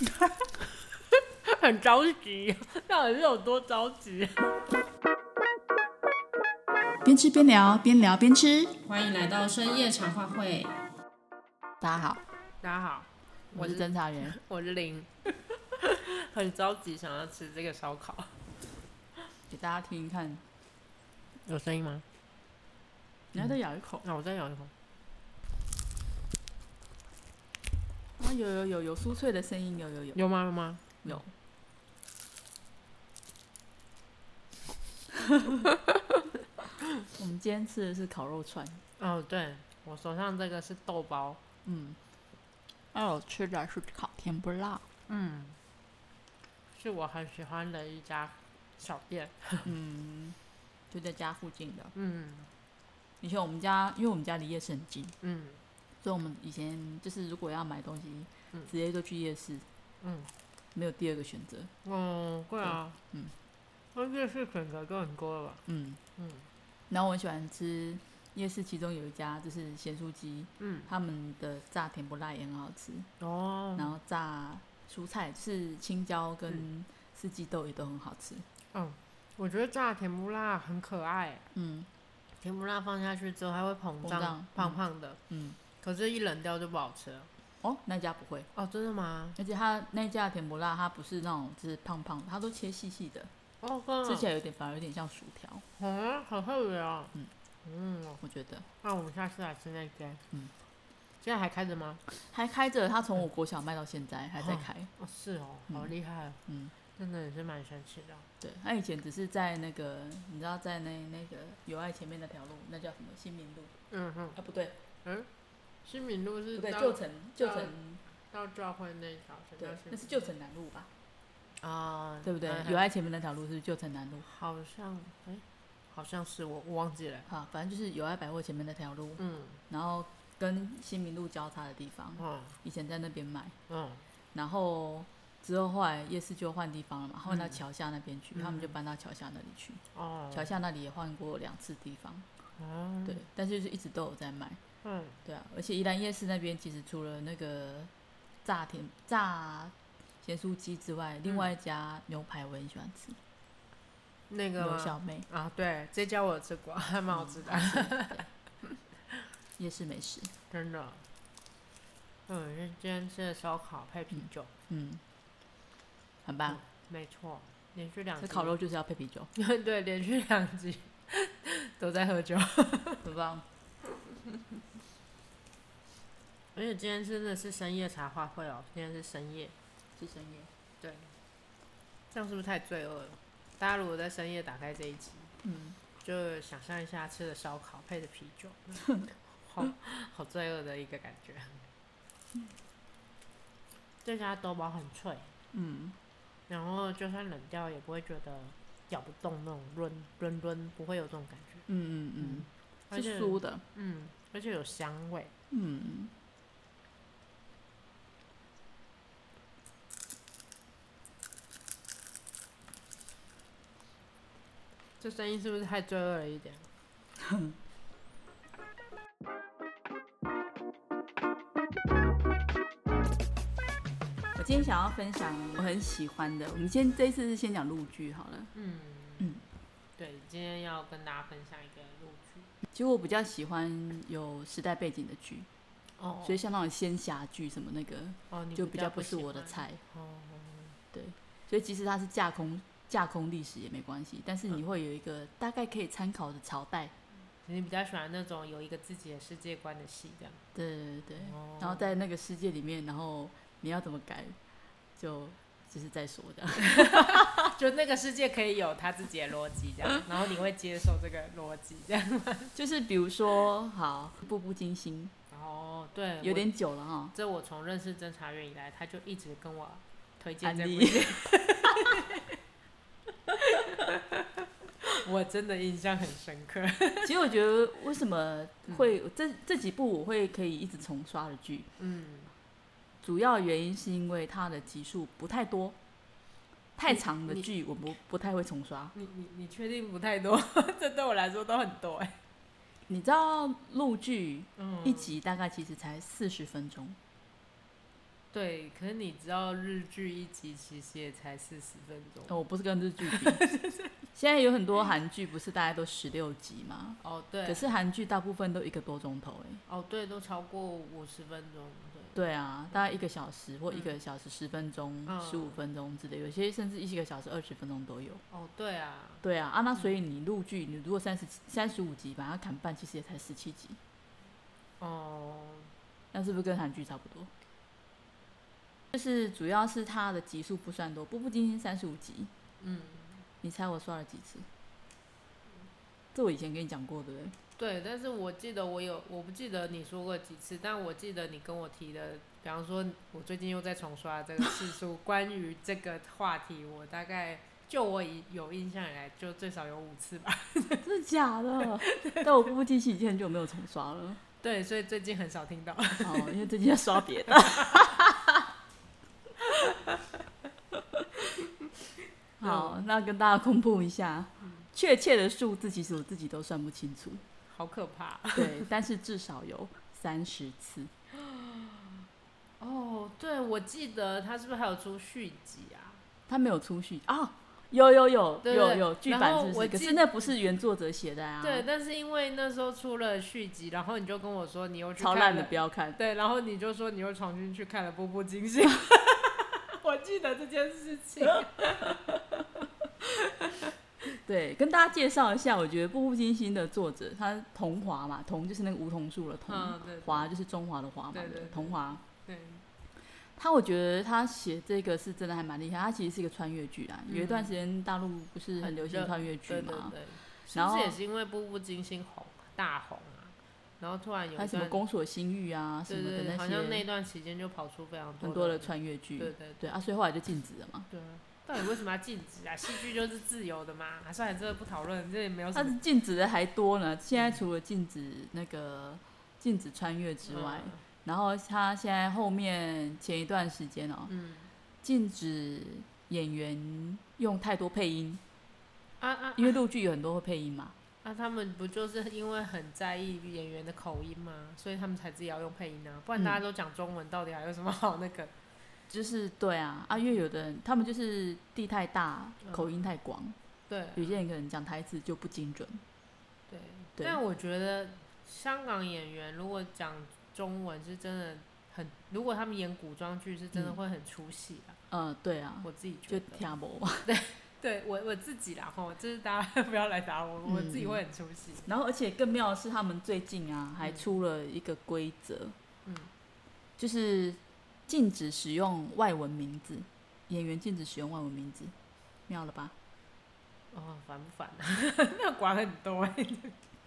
很着急，到底是有多着急？边吃边聊，边聊边吃。欢迎来到深夜茶话会。大家好，大家好，我是侦查员，我是林，很着急想要吃这个烧烤，给大家听听看，有声音吗？你还再咬一口，那、嗯啊、我再咬一口。啊，有有有有酥脆的声音，有有有。有吗？有吗？有。我们今天吃的是烤肉串。哦，对，我手上这个是豆包。嗯。哎，我吃的是烤甜不辣。嗯。是我很喜欢的一家小店。嗯。就在家附近的。嗯。以前我们家，因为我们家离夜市很近。嗯。所以我们以前就是如果要买东西，嗯、直接就去夜市。嗯。没有第二个选择。哦，对啊。嗯。那夜市选择就很多了吧？嗯嗯。然后我很喜欢吃夜市，其中有一家就是咸酥鸡，嗯，他们的炸甜不辣也很好吃哦。然后炸蔬菜是青椒跟四季豆也都很好吃。嗯，我觉得炸甜不辣很可爱。嗯，甜不辣放下去之后它会膨胀，胖胖的。嗯，可是，一冷掉就不好吃了。哦，那家不会哦，真的吗？而且它那家甜不辣，它不是那种就是胖胖的，它都切细细的。哦，吃起来有点，反而有点像薯条。嗯，好特别哦。嗯嗯，我觉得。那我们下次来吃那间。嗯。现在还开着吗？还开着，它从我国小卖到现在还在开。哦，是哦，好厉害。嗯。真的也是蛮神奇的。对，它以前只是在那个，你知道，在那那个友爱前面那条路，那叫什么？新民路。嗯哼。啊，不对。嗯。新民路是。对，旧城，旧城。到教会那一条。对，那是旧城南路吧？啊，对不对？友爱前面那条路是旧城南路，好像，哎，好像是我，我忘记了。好，反正就是友爱百货前面那条路，嗯，然后跟新民路交叉的地方，嗯，以前在那边买，嗯，然后之后后来夜市就换地方了嘛，换到桥下那边去，他们就搬到桥下那里去，哦，桥下那里也换过两次地方，哦，对，但是就是一直都有在卖，嗯，对啊，而且宜兰夜市那边其实除了那个炸甜炸。咸酥鸡之外，另外一家牛排我很喜欢吃。那个小妹啊，对，这家我有吃过，还蛮好吃的。夜市美食，真的。嗯，今天吃的烧烤配啤酒，嗯，很棒。没错，连续两。这烤肉就是要配啤酒。对，连续两集 都在喝酒，很棒。而且今天真的是深夜茶话会哦，今天是深夜。是深夜，对，这样是不是太罪恶了？大家如果在深夜打开这一集，嗯，就想象一下吃的烧烤配的啤酒，好好罪恶的一个感觉。嗯，这家豆包很脆，嗯，然后就算冷掉也不会觉得咬不动那种润润润，不会有这种感觉。嗯嗯嗯，是酥的，嗯，而且有香味，嗯。这声音是不是太罪恶了一点？我今天想要分享我很喜欢的，我们先这一次是先讲陆剧好了。嗯嗯，对，今天要跟大家分享一个陆剧。其实我比较喜欢有时代背景的剧，哦，所以像那种仙侠剧什么那个，哦，就比较不是我的菜。哦，对，所以即使它是架空。架空历史也没关系，但是你会有一个大概可以参考的朝代。你比较喜欢那种有一个自己的世界观的戏，这样。对对对。哦、然后在那个世界里面，然后你要怎么改，就就是再说这样。就那个世界可以有他自己的逻辑这样，然后你会接受这个逻辑这样。就是比如说，好，步步惊心。哦，对，有点久了哈。这我从认识侦查员以来，他就一直跟我推荐这部戏。我真的印象很深刻。其实我觉得，为什么会、嗯、这这几部我会可以一直重刷的剧？嗯，主要原因是因为它的集数不太多，太长的剧我不不太会重刷。你你你确定不太多？这对我来说都很多哎。你知道录剧一集大概其实才四十分钟，对，可是你知道日剧一集其实也才四十分钟。哦，我不是跟日剧比。现在有很多韩剧不是大家都十六集吗？哦，对。可是韩剧大部分都一个多钟头哎。哦，对，都超过五十分钟。对啊，大概一个小时或一个小时十分钟、十五、嗯、分钟之类，有些甚至一个小时二十分钟都有。哦，对啊，对啊，啊，那所以你录剧，你如果三十三十五集把它砍半，其实也才十七集。哦，那是不是跟韩剧差不多？就是主要是它的集数不算多，《步步惊心》三十五集。嗯，你猜我刷了几次？这我以前跟你讲过，对不对？对，但是我记得我有，我不记得你说过几次，但我记得你跟我提的，比方说，我最近又在重刷这个次数，关于这个话题，我大概就我以有印象以来，就最少有五次吧。真的假的？但我步步惊心已经很久没有重刷了。对，所以最近很少听到。哦，因为最近在刷别的。好，那跟大家公布一下，确切的数字，其实我自己都算不清楚。好可怕！对，但是至少有三十次。哦，对，我记得他是不是还有出续集啊？他没有出续啊？有有有有有剧版是不是？可是那不是原作者写的啊。对，但是因为那时候出了续集，然后你就跟我说你又去超烂的，不要看。对，然后你就说你又重新去看了《步步惊心》，我记得这件事情。对，跟大家介绍一下，我觉得《步步惊心》的作者，他桐华嘛，桐就是那个梧桐树的桐，华、嗯、就是中华的华嘛，桐华。对。他我觉得他写这个是真的还蛮厉害，他其实是一个穿越剧啊。嗯、有一段时间大陆不是很流行穿越剧嘛？然后也是因为《步步惊心》红大红啊，然后突然有他什么宫锁心玉啊什么的那些，好像那段期间就跑出非常多很多的穿越剧。对对对啊，所以后来就禁止了嘛。对。到底为什么要禁止啊？戏剧就是自由的嘛，啊算了，这个不讨论，这也没有什么。它是禁止的还多呢。现在除了禁止那个禁止穿越之外，嗯、然后他现在后面前一段时间哦、喔，嗯、禁止演员用太多配音。啊啊！因为陆剧有很多会配音嘛。那、啊、他们不就是因为很在意演员的口音吗？所以他们才自己要用配音呢、啊。不然大家都讲中文，到底还有什么好那个？就是对啊，啊，因为有的人他们就是地太大，嗯、口音太广，对，有些人可能讲台词就不精准，对。对但我觉得香港演员如果讲中文是真的很，如果他们演古装剧是真的会很出戏啊。嗯，对啊，我自己觉得。就听不对，对我我自己啦，吼，就是大家 不要来打我，嗯、我自己会很出戏。然后而且更妙的是，他们最近啊还出了一个规则，嗯，就是。禁止使用外文名字，演员禁止使用外文名字，妙了吧？哦，烦不烦啊？那管很多哎。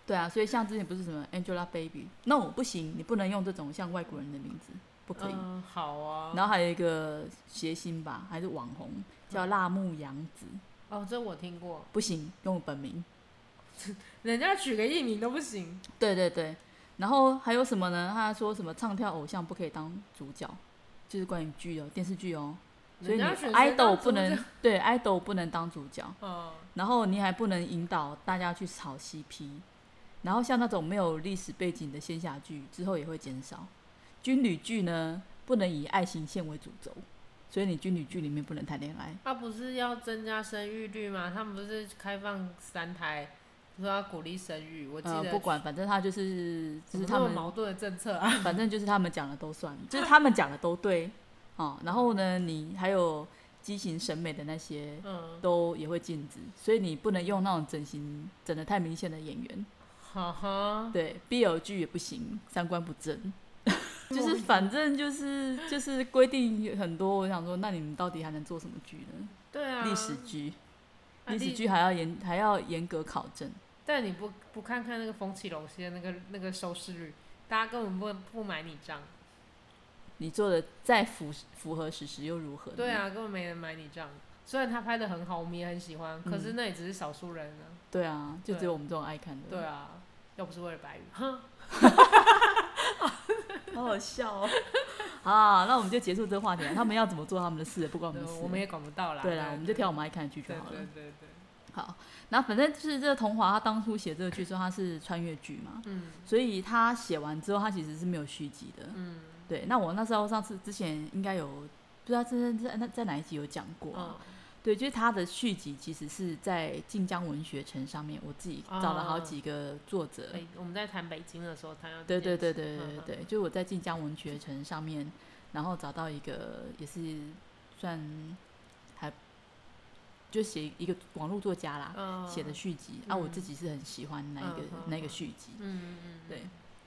对啊，所以像之前不是什么 Angelababy，No，不行，你不能用这种像外国人的名字，不可以。嗯，好啊。然后还有一个谐星吧，还是网红，叫辣目洋子。哦，这我听过。不行，用本名。人家取个艺名都不行。对对对，然后还有什么呢？他说什么唱跳偶像不可以当主角。就是关于剧哦，电视剧哦，所以你 idol 不能 对 idol 不能当主角，嗯，然后你还不能引导大家去炒 CP，然后像那种没有历史背景的仙侠剧之后也会减少，军旅剧呢不能以爱情线为主轴，所以你军旅剧里面不能谈恋爱。他不是要增加生育率吗？他们不是开放三胎？说要鼓励生育，我记得、呃、不管，反正他就是就是他们矛盾的政策啊。反正就是他们讲的都算，就是他们讲的都对，哦。然后呢，你还有畸形审美的那些，嗯，都也会禁止，所以你不能用那种整形整的太明显的演员。哈哈。对，BL 剧也不行，三观不正。就是反正就是就是规定很多，我想说，那你们到底还能做什么剧呢？对啊。历史剧，历史剧还要严还要严格考证。但你不不看看那个风起龙西的那个那个收视率，大家根本不不买你账。你做的再符符合史实又如何？对啊，根本没人买你账。虽然他拍的很好，我们也很喜欢，可是那也只是少数人啊。对啊，就只有我们这种爱看的。对啊，要不是为了白宇，哼，好好笑哦。好，那我们就结束这个话题了。他们要怎么做他们的事，不关我们的事，我们也管不到啦。对啦，我们就挑我们爱看的剧就好了。对对对。好。然后反正就是这个桐华，他当初写这个剧说他是穿越剧嘛，嗯，所以他写完之后，他其实是没有续集的，嗯，对，那我那时候上次之前应该有不知道在在在在哪一集有讲过、啊。嗯对，就是他的续集，其实是在晋江文学城上面，我自己找了好几个作者。哎、我们在谈北京的时候，他要对对对对对对对，就我在晋江文学城上面，然后找到一个也是算还就写一个网络作家啦，写的续集、嗯、啊，我自己是很喜欢那一个、嗯、那个续集。嗯嗯嗯，对。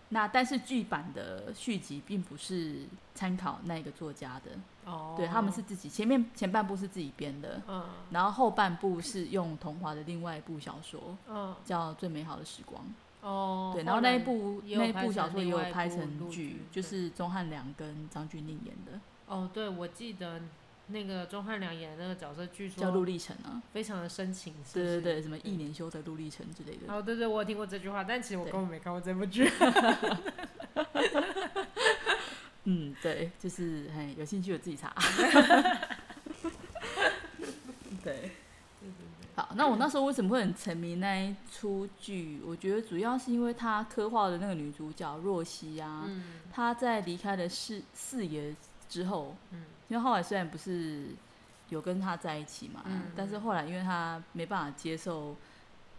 那但是剧版的续集并不是参考那个作家的，oh. 对，他们是自己前面前半部是自己编的，uh. 然后后半部是用桐华的另外一部小说，uh. 叫《最美好的时光》哦，oh. 对，然后那一部那一部小说也有拍成剧，就是钟汉良跟张钧甯演的。哦，oh, 对，我记得。那个钟汉良演的那个角色，据说叫陆励成啊，非常的深情。对对对，什么一年修得陆励成之类的。哦，对对，我有听过这句话，但其实我根本没看过这部剧。嗯，对，就是嘿，有兴趣我自己查。对。好，那我那时候为什么会很沉迷那一出剧？我觉得主要是因为他刻画的那个女主角若曦啊，嗯、她在离开了四四爷之后，嗯。因为后来虽然不是有跟他在一起嘛，嗯、但是后来因为他没办法接受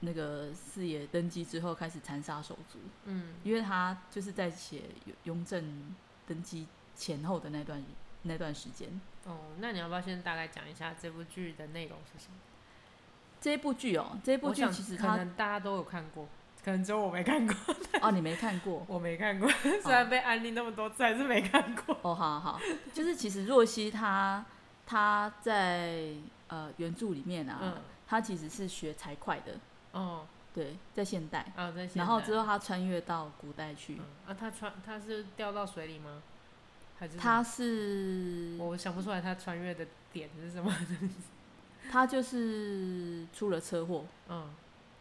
那个四爷登基之后开始残杀手足，嗯，因为他就是在写雍正登基前后的那段那段时间。哦，那你要不要先大概讲一下这部剧的内容是什么？这部剧哦，这部剧其实可能大家都有看过。可能只有我没看过哦，你没看过，我没看过，虽然被安利那么多次，还是没看过。哦，好好好，就是其实若曦她她在呃原著里面啊，嗯、她其实是学财会的。哦，对，在现代。哦、在现代。然后之后她穿越到古代去。嗯、啊，她穿她是掉到水里吗？还是？她是。我想不出来她穿越的点是什么。她就是出了车祸。嗯。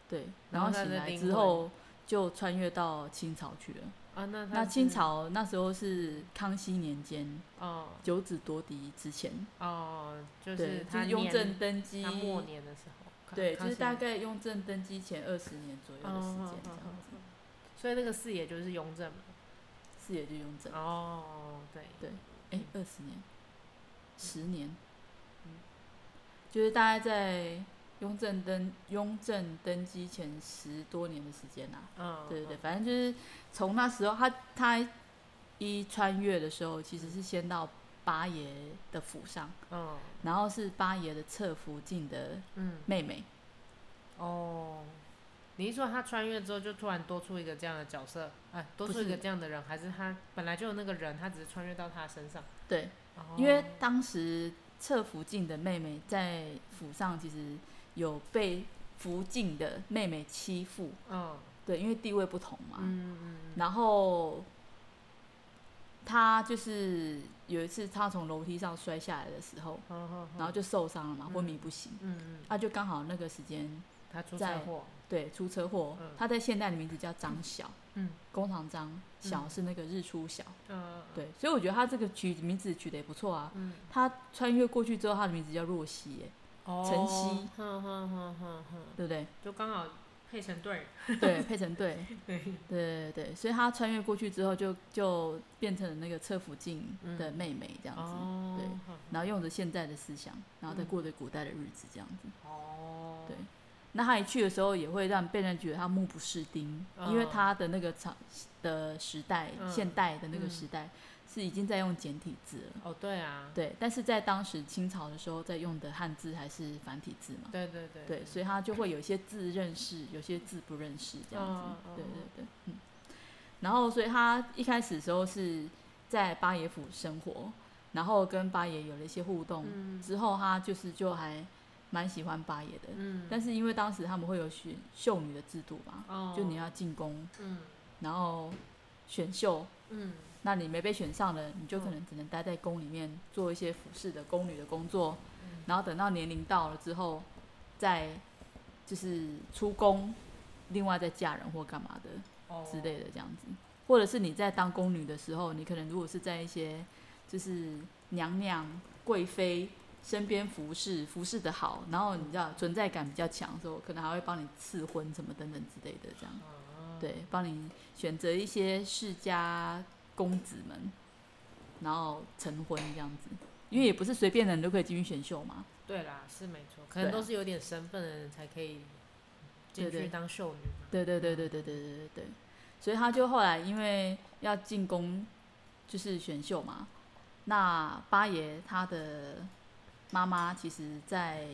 对，然后醒来之后就穿越到清朝去了。啊，那那清朝那时候是康熙年间，哦，九子夺嫡之前。哦，就是他雍正登基末年的时候。对，就是大概雍正登基前二十年左右的时间这样子。所以那个四爷就是雍正嘛。四爷就雍正。哦，对对，哎，二十年，十年，嗯就是大概在。雍正登雍正登基前十多年的时间呐、啊，嗯，对对对，反正就是从那时候他他一穿越的时候，其实是先到八爷的府上，嗯，然后是八爷的侧福晋的妹妹，嗯，哦，你一说他穿越之后就突然多出一个这样的角色，哎，多出一个这样的人，是还是他本来就有那个人，他只是穿越到他身上？对，哦，因为当时侧福晋的妹妹在府上其实。有被福晋的妹妹欺负，嗯，对，因为地位不同嘛，嗯嗯，然后他就是有一次他从楼梯上摔下来的时候，然后就受伤了嘛，昏迷不醒，嗯嗯，他就刚好那个时间他出车祸，对，出车祸，他在现代的名字叫张晓，嗯，工厂张，晓是那个日出晓，嗯，对，所以我觉得他这个取名字取得也不错啊，嗯，他穿越过去之后，他的名字叫若曦，哎。晨曦，对不对？就刚好配成 对。对，配成对。对对对，所以他穿越过去之后就，就就变成了那个侧福晋的妹妹这样子。哦、对，然后用着现在的思想，然后再过着古代的日子这样子。哦。对。那他一去的时候，也会让被人觉得他目不识丁，哦、因为他的那个朝的时代，嗯、现代的那个时代。嗯是已经在用简体字了。哦，对啊，对，但是在当时清朝的时候，在用的汉字还是繁体字嘛，对对对，对，所以他就会有些字认识，有些字不认识这样子，对对对，嗯，然后所以他一开始的时候是在八爷府生活，然后跟八爷有了一些互动，之后他就是就还蛮喜欢八爷的，嗯，但是因为当时他们会有选秀女的制度嘛，哦就你要进宫，嗯，然后选秀，嗯。那你没被选上了，你就可能只能待在宫里面做一些服侍的宫女的工作，然后等到年龄到了之后，再就是出宫，另外再嫁人或干嘛的之类的这样子，或者是你在当宫女的时候，你可能如果是在一些就是娘娘贵妃身边服侍，服侍的好，然后你知道存在感比较强的时候，可能还会帮你赐婚什么等等之类的这样，对，帮你选择一些世家。公子们，然后成婚这样子，因为也不是随便的人都可以进去选秀嘛。对啦，是没错，可能都是有点身份的人才可以进去当秀女嘛。对对对对对对对对对。所以他就后来因为要进宫，就是选秀嘛。那八爷他的妈妈其实，在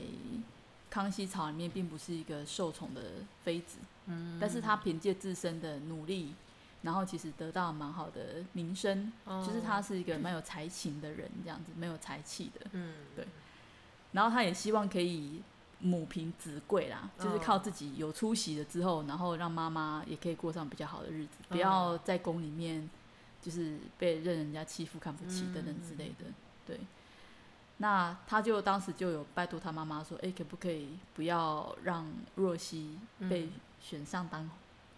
康熙朝里面并不是一个受宠的妃子，嗯，但是他凭借自身的努力，然后其实得到蛮好的名声，哦、就是他是一个蛮有才情的人，这样子没有才气的，嗯，对。然后他也希望可以母凭子贵啦，就是靠自己有出息了之后，然后让妈妈也可以过上比较好的日子，不要在宫里面就是被任人家欺负、看不起等等之类的，对。那他就当时就有拜托他妈妈说：“哎、欸，可不可以不要让若曦被选上当、嗯、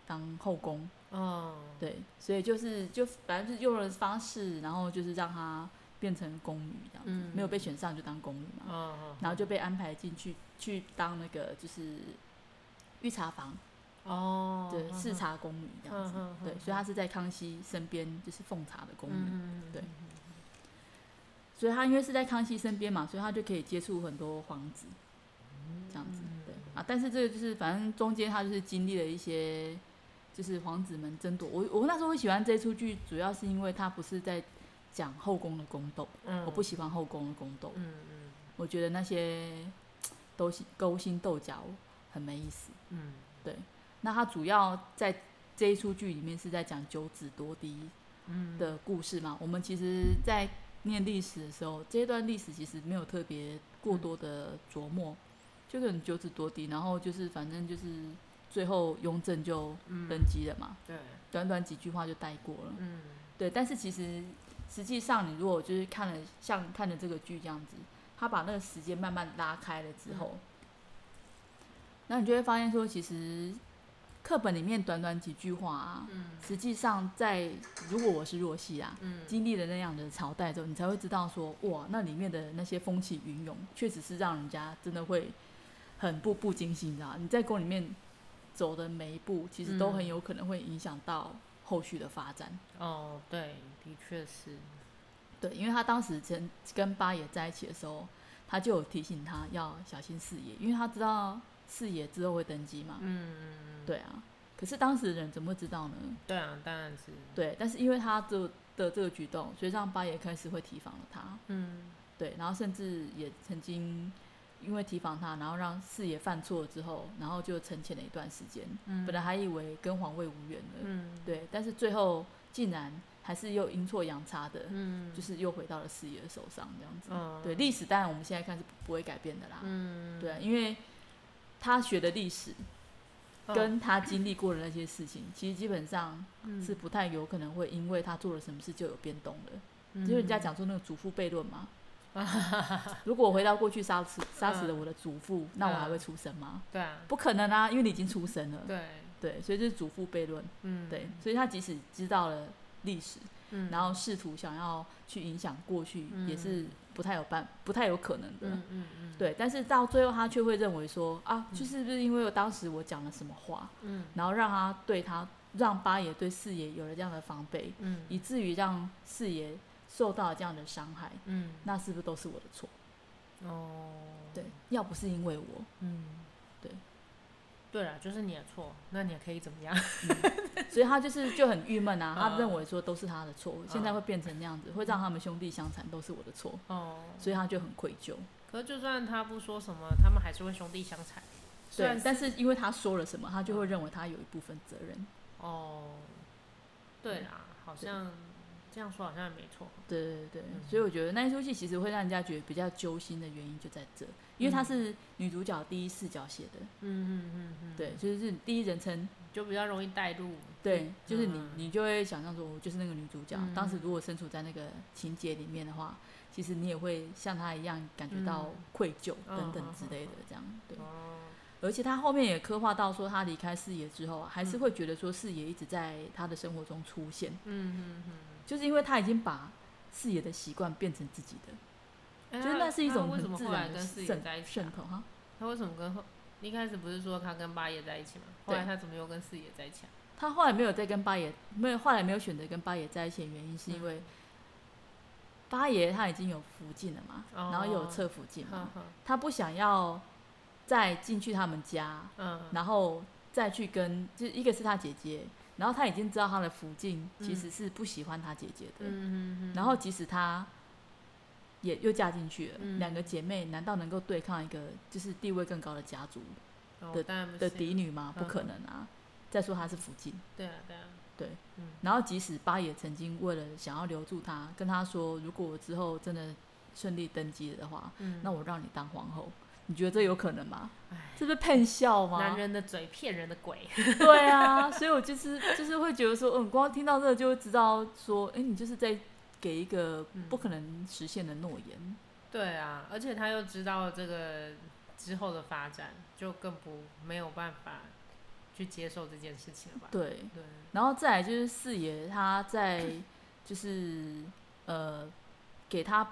当后宫？”哦，对，所以就是就反正就是用了方式，然后就是让他变成宫女这样子，嗯、没有被选上就当宫女嘛。哦、然后就被安排进去去当那个就是御茶房哦，对，侍茶宫女这样子。对，所以她是在康熙身边就是奉茶的宫女，嗯、对。所以他因为是在康熙身边嘛，所以他就可以接触很多皇子，这样子对啊。但是这个就是反正中间他就是经历了一些，就是皇子们争夺。我我那时候会喜欢这出剧，主要是因为他不是在讲后宫的宫斗，嗯、我不喜欢后宫的宫斗，嗯嗯、我觉得那些勾心勾心斗角很没意思，嗯，对。那他主要在这一出剧里面是在讲九子夺嫡的故事嘛。我们其实，在念历史的时候，这一段历史其实没有特别过多的琢磨，嗯、就可能九子夺嫡，然后就是反正就是最后雍正就登基了嘛。嗯、对，短短几句话就带过了。嗯，对。但是其实实际上，你如果就是看了像看了这个剧这样子，他把那个时间慢慢拉开了之后，那、嗯、你就会发现说，其实。课本里面短短几句话啊，嗯、实际上在如果我是若曦啊，嗯、经历了那样的朝代之后，你才会知道说，哇，那里面的那些风起云涌，确实是让人家真的会很步步惊心的。你在宫里面走的每一步，其实都很有可能会影响到后续的发展。嗯、哦，对，的确是。对，因为他当时跟跟八爷在一起的时候，他就有提醒他要小心四爷，因为他知道。四爷之后会登基嘛？嗯嗯嗯，对啊。可是当时的人怎么会知道呢？对啊，当然是。对，但是因为他这的这个举动，所以让八爷开始会提防了他。嗯，对，然后甚至也曾经因为提防他，然后让四爷犯错之后，然后就沉潜了一段时间。嗯，本来还以为跟皇位无缘了。嗯，对，但是最后竟然还是又阴错阳差的，嗯，就是又回到了四爷的手上这样子。嗯，对，历史当然我们现在看是不会改变的啦。嗯，对，因为。他学的历史，跟他经历过的那些事情，哦、其实基本上是不太有可能会因为他做了什么事就有变动的。嗯、就是人家讲说那个祖父悖论嘛。如果我回到过去杀死杀死了我的祖父，嗯、那我还会出生吗？对啊，不可能啊，因为你已经出生了。对对，所以这是祖父悖论。嗯，对，所以他即使知道了历史。嗯、然后试图想要去影响过去，嗯、也是不太有办，不太有可能的。嗯嗯嗯、对，但是到最后他却会认为说啊，就是不是因为我当时我讲了什么话，嗯、然后让他对他让八爷对四爷有了这样的防备，嗯、以至于让四爷受到了这样的伤害。嗯、那是不是都是我的错？哦，对，要不是因为我，嗯，对。对了，就是你的错，那你也可以怎么样？嗯、所以他就是就很郁闷啊，他认为说都是他的错，嗯、现在会变成那样子，会让他们兄弟相残，都是我的错。哦、嗯，所以他就很愧疚。可是就算他不说什么，他们还是会兄弟相残。对，但是因为他说了什么，他就会认为他有一部分责任。哦，对啦，好像。这样说好像也没错。对对对，嗯、所以我觉得那一出戏其实会让人家觉得比较揪心的原因就在这，因为它是女主角第一视角写的。嗯嗯嗯嗯。对，就是第一人称，就比较容易带入。对，就是你你就会想象说，我就是那个女主角。嗯、当时如果身处在那个情节里面的话，其实你也会像她一样感觉到愧疚等等之类的这样。对。而且他后面也刻画到说，他离开视野之后，还是会觉得说视野一直在他的生活中出现。嗯嗯嗯。就是因为他已经把四爷的习惯变成自己的，就是那是一种很自然的渗渗透哈。他为什么跟后一开始不是说他跟八爷在一起吗？后来他怎么又跟四爷在一起？他后来没有再跟八爷，没有后来没有选择跟八爷在一起的原因是因为八爷他已经有福晋了嘛，然后又有侧福晋嘛，他不想要再进去他们家，然后再去跟，就一个是他姐姐，然后他已经知道他的福晋其实是不喜欢他姐姐的，然后即使他也又嫁进去了，两个姐妹难道能够对抗一个就是地位更高的家族的的嫡女吗？不可能啊！再说他是福晋，对啊，对啊。对，嗯，然后即使八爷曾经为了想要留住他，跟他说，如果我之后真的顺利登基了的话，嗯，那我让你当皇后，你觉得这有可能吗？唉这是骗笑吗？男人的嘴骗人的鬼。对啊，所以我就是就是会觉得说，嗯，光听到这个就会知道说，哎，你就是在给一个不可能实现的诺言。嗯。对啊，而且他又知道这个之后的发展，就更不没有办法。去接受这件事情了吧？对对，然后再来就是四爷他在就是呃给他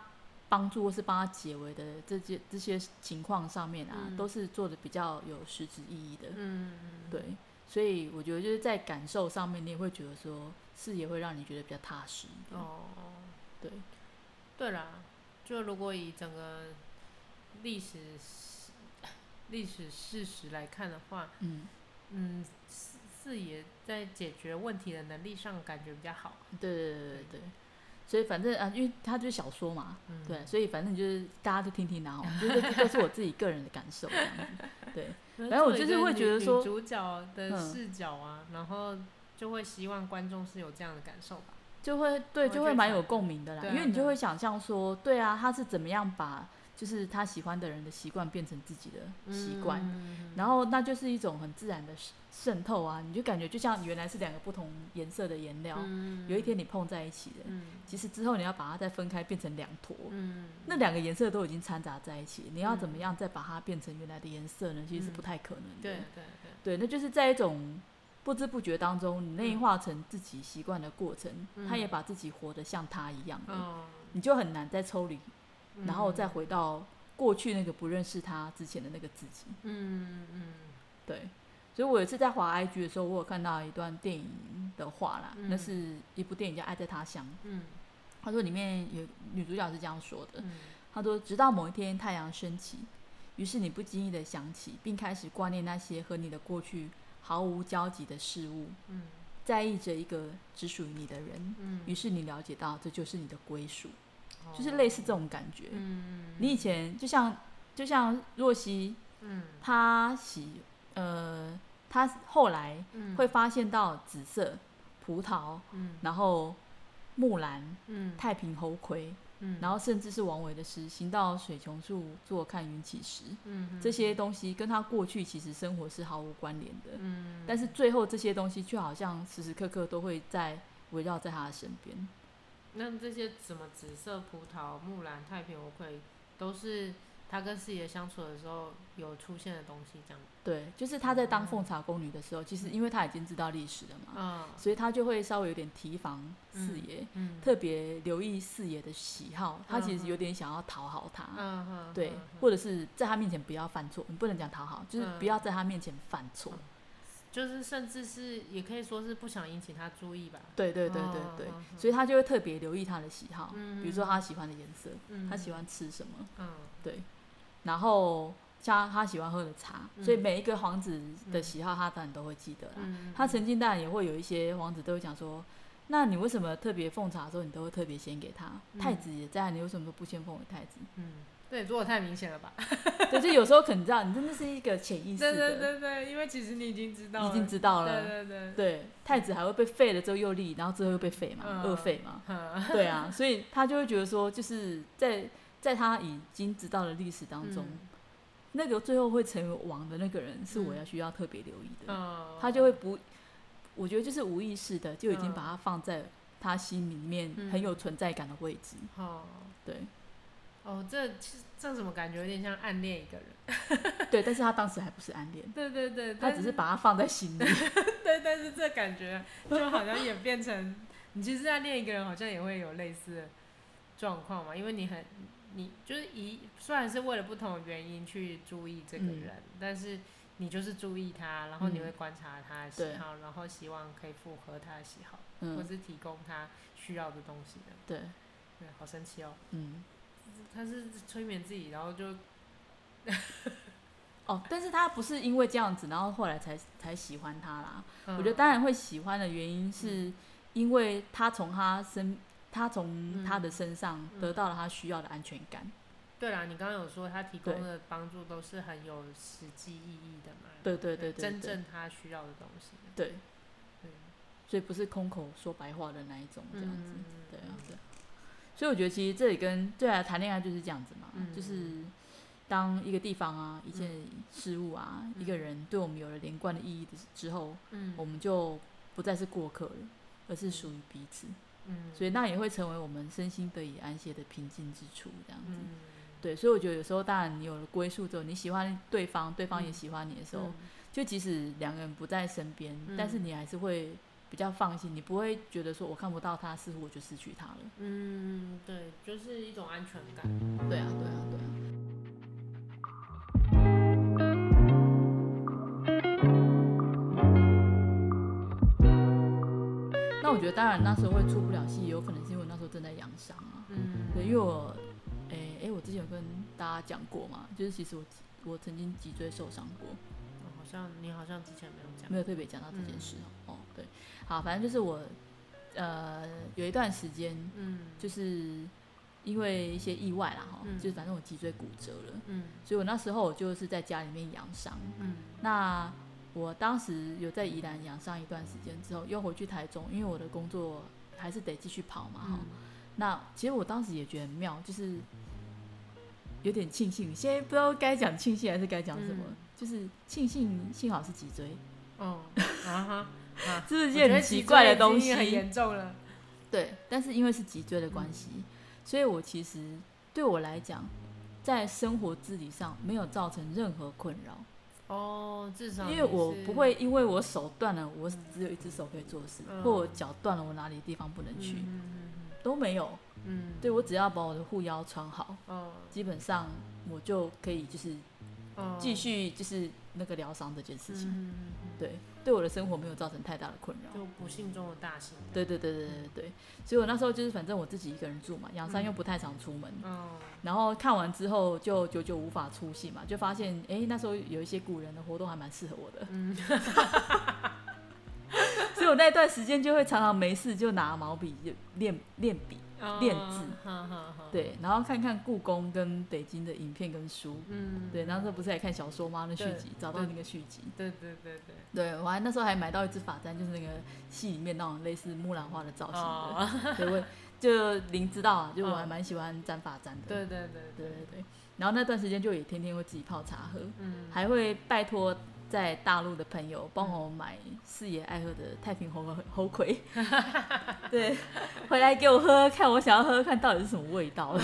帮助或是帮他解围的这些这些情况上面啊，嗯、都是做的比较有实质意义的。嗯嗯，对，所以我觉得就是在感受上面，你也会觉得说视野会让你觉得比较踏实。哦，对，对啦，就如果以整个历史历史事实来看的话，嗯。嗯，四四爷在解决问题的能力上感觉比较好。对对对对对，所以反正啊，因为他就是小说嘛，嗯、对，所以反正就是大家就听听然后，就是 这是我自己个人的感受这样子。对，反正我就是会觉得说主角的视角啊，嗯、然后就会希望观众是有这样的感受吧，就会对，就会蛮有共鸣的啦，因为你就会想象说，对啊，他是怎么样把。就是他喜欢的人的习惯变成自己的习惯，嗯、然后那就是一种很自然的渗透啊！你就感觉就像原来是两个不同颜色的颜料，嗯、有一天你碰在一起了，嗯、其实之后你要把它再分开变成两坨，嗯、那两个颜色都已经掺杂在一起，你要怎么样再把它变成原来的颜色呢？其实是不太可能的。对对对，对，那就是在一种不知不觉当中，你内化成自己习惯的过程，嗯、他也把自己活得像他一样的，嗯、你就很难再抽离。然后再回到过去那个不认识他之前的那个自己。嗯嗯，对。所以我有一次在滑 IG 的时候，我有看到一段电影的话啦，嗯、那是一部电影叫《爱在他乡》。嗯。他说里面有女主角是这样说的：“他说，直到某一天太阳升起，于是你不经意的想起，并开始挂念那些和你的过去毫无交集的事物。嗯。在意着一个只属于你的人。嗯。于是你了解到，这就是你的归属。”就是类似这种感觉。嗯，你以前就像就像若曦，嗯，他喜呃，他后来会发现到紫色、葡萄，嗯，然后木兰，嗯，太平猴魁，嗯，然后甚至是王维的诗“行到水穷处，坐看云起时”，嗯，这些东西跟他过去其实生活是毫无关联的。嗯，但是最后这些东西却好像时时刻刻都会在围绕在他的身边。那这些什么紫色葡萄、木兰、太平、无愧，都是他跟四爷相处的时候有出现的东西，这样。对，就是他在当奉茶宫女的时候，嗯、其实因为他已经知道历史了嘛，嗯、所以他就会稍微有点提防四爷，特别留意四爷的喜好。他其实有点想要讨好他，对，或者是在他面前不要犯错。你不能讲讨好，就是不要在他面前犯错。嗯就是，甚至是也可以说是不想引起他注意吧。对对对对对，哦、所以他就会特别留意他的喜好，嗯、比如说他喜欢的颜色，嗯、他喜欢吃什么，嗯、对。然后像他喜欢喝的茶，嗯、所以每一个皇子的喜好，他当然都会记得啦。嗯、他曾经当然也会有一些皇子都会讲说，那你为什么特别奉茶的时候，你都会特别先给他？嗯、太子也在，你为什么都不先奉给太子？嗯对，做的太明显了吧？对，就有时候可能知道，你真的是一个潜意识的。对对对对，因为其实你已经知道了，已经知道了。对对对。对，太子还会被废了之后又立，然后之后又被废嘛，二废嘛。对啊，所以他就会觉得说，就是在在他已经知道的历史当中，那个最后会成为王的那个人，是我要需要特别留意的。他就会不，我觉得就是无意识的就已经把他放在他心里面很有存在感的位置。对。哦，这这怎么感觉有点像暗恋一个人？对，但是他当时还不是暗恋。对对对，他只是把他放在心里。对，但是这感觉就好像演变成你其实暗恋一个人，好像也会有类似的状况嘛？因为你很，你就是一虽然是为了不同的原因去注意这个人，嗯、但是你就是注意他，然后你会观察他的喜好，嗯、然后希望可以符合他的喜好，嗯、或是提供他需要的东西的。对。对，好神奇哦。嗯，他是催眠自己，然后就，哦，但是他不是因为这样子，然后后来才才喜欢他啦。嗯、我觉得当然会喜欢的原因是，因为他从他身，他从他的身上得到了他需要的安全感。嗯嗯、对啦，你刚刚有说他提供的帮助都是很有实际意义的嘛？对对对，对，对，真正他需要的东西。对。所以不是空口说白话的那一种这样子，嗯、对啊，对。所以我觉得其实这里跟对啊谈恋爱就是这样子嘛，嗯、就是当一个地方啊、一件事物啊、嗯、一个人对我们有了连贯的意义的之后，嗯、我们就不再是过客了，而是属于彼此。嗯。所以那也会成为我们身心得以安歇的平静之处，这样子。嗯、对，所以我觉得有时候，当然你有了归宿之后，你喜欢对方，对方也喜欢你的时候，嗯、就即使两个人不在身边，嗯、但是你还是会。比较放心，你不会觉得说我看不到他，似乎我就失去他了。嗯，对，就是一种安全感。对啊，对啊，对啊。那我觉得，当然那时候会出不了戏，也有可能是因为那时候正在养伤啊。嗯，对，因为我，哎、欸、哎、欸，我之前有跟大家讲过嘛，就是其实我我曾经脊椎受伤过。哦，好像你好像之前没有讲，没有特别讲到这件事哦，对。好，反正就是我，呃，有一段时间，嗯，就是因为一些意外啦，哈、嗯，就是反正我脊椎骨折了，嗯，所以我那时候我就是在家里面养伤，嗯，那我当时有在宜兰养伤一段时间之后，又回去台中，因为我的工作还是得继续跑嘛，哈、嗯，那其实我当时也觉得很妙，就是有点庆幸，现在不知道该讲庆幸还是该讲什么，嗯、就是庆幸幸好是脊椎，哦，啊哈。这是件很奇怪的东西，很严重了。对，但是因为是脊椎的关系，嗯、所以我其实对我来讲，在生活自理上没有造成任何困扰。哦，至少因为我不会因为我手断了，我只有一只手可以做事，嗯、或我脚断了，我哪里地方不能去，嗯、都没有。嗯，对，我只要把我的护腰穿好，嗯、基本上我就可以就是继续就是那个疗伤这件事情。嗯、对。对我的生活没有造成太大的困扰，就不幸中的大幸。对对对对对对，所以我那时候就是反正我自己一个人住嘛，养伤又不太常出门，嗯、然后看完之后就久久无法出戏嘛，就发现哎那时候有一些古人的活动还蛮适合我的，嗯、所以我那段时间就会常常没事就拿毛笔就练练笔。练字，对，然后看看故宫跟北京的影片跟书，嗯，对，然后不是还看小说吗？那续集找到那个续集，对对对对，对我还那时候还买到一支发簪，就是那个戏里面那种类似木兰花的造型的，就您知道啊，就我还蛮喜欢粘发簪的，对对对。对对对，然后那段时间就也天天会自己泡茶喝，嗯，还会拜托。在大陆的朋友帮我买四爷爱喝的太平猴猴魁，对，回来给我喝喝看，我想要喝喝看到底是什么味道。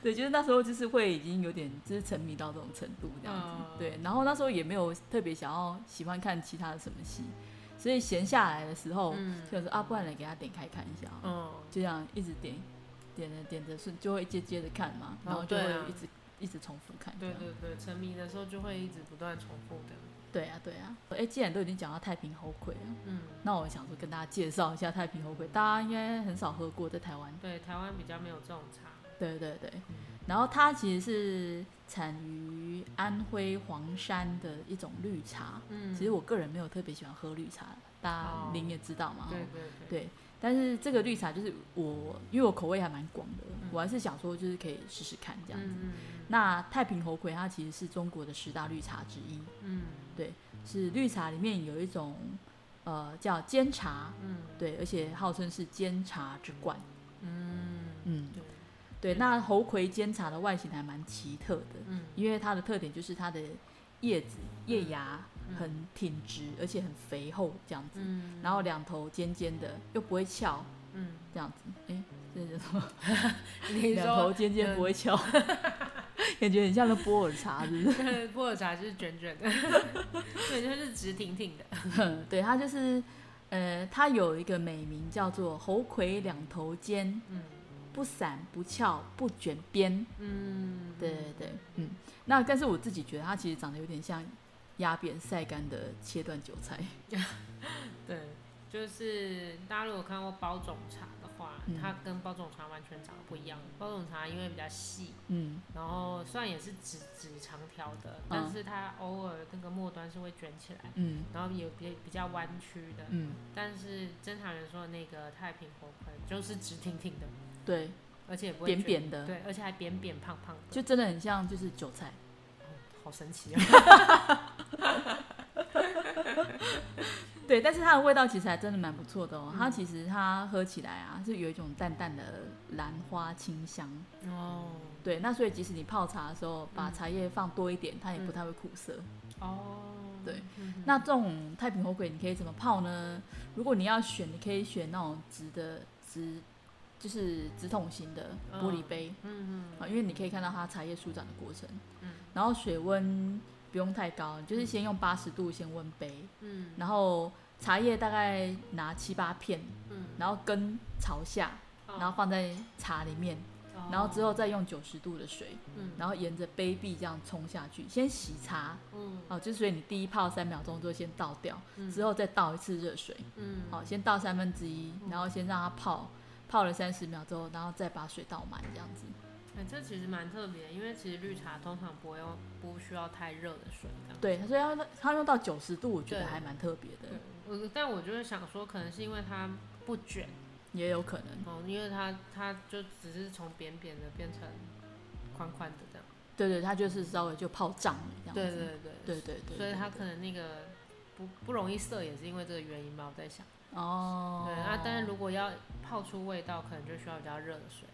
对，就是那时候就是会已经有点就是沉迷到这种程度这样子。对，然后那时候也没有特别想要喜欢看其他的什么戏，所以闲下来的时候，就说啊，不然来给他点开看一下。嗯，就这样一直点，点着点着是就会接接着看嘛，然后就会一直。一直重复看，对对对，沉迷的时候就会一直不断重复的。对啊对啊，哎，既然都已经讲到太平猴魁了，嗯，那我想说跟大家介绍一下太平猴魁，大家应该很少喝过，在台湾。对，台湾比较没有这种茶。对对对，嗯、然后它其实是产于安徽黄山的一种绿茶。嗯，其实我个人没有特别喜欢喝绿茶，大家您也知道嘛。对对对。对。但是这个绿茶就是我，因为我口味还蛮广的，嗯、我还是想说就是可以试试看这样子。嗯、那太平猴魁它其实是中国的十大绿茶之一。嗯，对，是绿茶里面有一种呃叫煎茶。嗯，对，而且号称是煎茶之冠。嗯嗯，对，对，那猴魁煎茶的外形还蛮奇特的。嗯，因为它的特点就是它的叶子叶芽。很挺直，而且很肥厚，这样子，嗯、然后两头尖尖的，又不会翘，嗯，这样子，哎，这是什么？两头尖尖不会翘，感觉很像个波尔茶，是不是？波尔茶就是卷卷的，对，就是直挺挺的。对，它就是，呃，它有一个美名叫做猴魁两头尖，嗯，不散不翘不卷边，嗯，对对对，嗯，那但是我自己觉得它其实长得有点像。压扁晒干的切断韭菜，对，就是大家如果看过包种茶的话，嗯、它跟包种茶完全长得不一样。包种茶因为比较细，嗯，然后虽然也是直直长条的，嗯、但是它偶尔那个末端是会卷起来，嗯，然后也比比较弯曲的，嗯，但是侦查员说的那个太平火魁就是直挺挺的，对，而且也不会扁扁的，对，而且还扁扁胖胖的，就真的很像就是韭菜，嗯、好神奇啊！对，但是它的味道其实还真的蛮不错的哦。嗯、它其实它喝起来啊，是有一种淡淡的兰花清香哦。对，那所以即使你泡茶的时候把茶叶放多一点，嗯、它也不太会苦涩哦。对，嗯、那这种太平火鬼你可以怎么泡呢？如果你要选，你可以选那种直的直，就是直筒型的玻璃杯。嗯嗯。啊，因为你可以看到它茶叶舒展的过程。嗯。然后水温。不用太高，就是先用八十度先温杯，嗯，然后茶叶大概拿七八片，嗯，然后根朝下，哦、然后放在茶里面，哦、然后之后再用九十度的水，嗯，然后沿着杯壁这样冲下去，先洗茶，嗯，哦，就是所以你第一泡三秒钟之后先倒掉，嗯、之后再倒一次热水，嗯，好，先倒三分之一，然后先让它泡，泡了三十秒之后，然后再把水倒满这样子。哎、欸，这其实蛮特别，因为其实绿茶通常不会用，不需要太热的水。对，所以它它用到九十度，我觉得还蛮特别的。我但我就是想说，可能是因为它不卷，也有可能。哦，因为它它就只是从扁扁的变成宽宽的这样。对对，它就是稍微就泡胀了这样子。对对对对对对。所以它可能那个不不容易涩，也是因为这个原因吧？我在想。哦。对啊，但是如果要泡出味道，可能就需要比较热的水。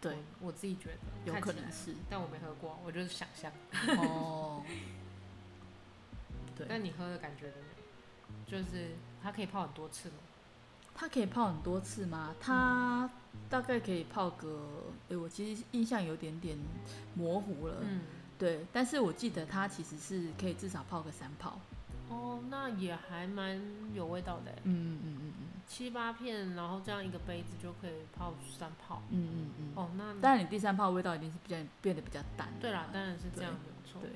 对，我自己觉得有可能是，但我没喝过，我就是想象。哦。对。但你喝的感觉呢？就是它可以泡很多次吗？它可以泡很多次吗？它大概可以泡个……哎、欸，我其实印象有点点模糊了。嗯。对，但是我记得它其实是可以至少泡个三泡。哦，那也还蛮有味道的。嗯嗯嗯嗯。七八片，然后这样一个杯子就可以泡三泡。嗯嗯嗯。哦，那当然你第三泡味道一定是比较变得比较淡。对啦，当然是这样没错。对。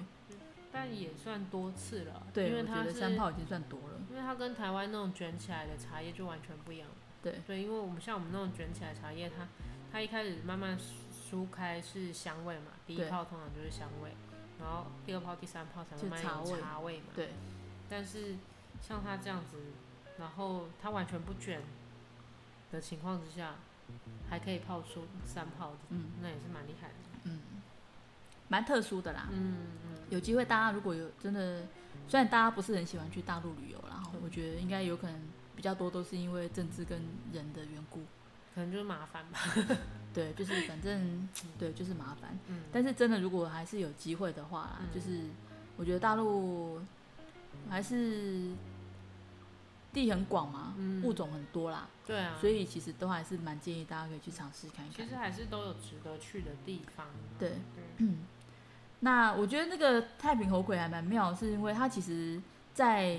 但也算多次了。对，因为它是三泡已经算多了。因为它跟台湾那种卷起来的茶叶就完全不一样。对。对，因为我们像我们那种卷起来茶叶，它它一开始慢慢疏开是香味嘛，第一泡通常就是香味，然后第二泡、第三泡才慢慢有茶味嘛。对。但是像它这样子。然后它完全不卷的情况之下，还可以泡出三泡，嗯，那也是蛮厉害的，嗯，蛮特殊的啦，嗯嗯，有机会大家如果有真的，虽然大家不是很喜欢去大陆旅游，然后我觉得应该有可能比较多都是因为政治跟人的缘故，可能就是麻烦吧，对，就是反正对，就是麻烦，嗯，但是真的如果还是有机会的话，就是我觉得大陆还是。地很广嘛，嗯、物种很多啦，对啊，所以其实都还是蛮建议大家可以去尝试看一看。其实还是都有值得去的地方。对，对嗯，那我觉得那个太平猴魁还蛮妙，是因为它其实，在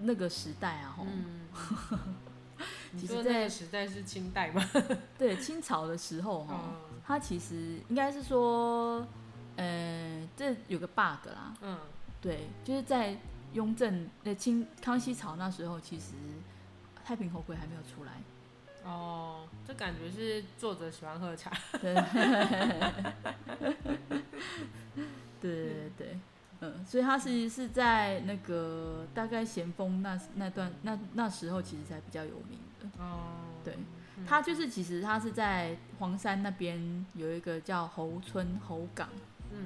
那个时代啊，嗯，其实在时代是清代吗？对，清朝的时候哈，嗯、它其实应该是说，呃，这有个 bug 啦，嗯，对，就是在。雍正呃，清康熙朝那时候，其实太平猴魁还没有出来。哦，这感觉是作者喜欢喝茶。对 对对对，嗯，所以他是是在那个大概咸丰那那段那那时候，其实才比较有名的。哦，对，他就是其实他是在黄山那边有一个叫猴村猴岗。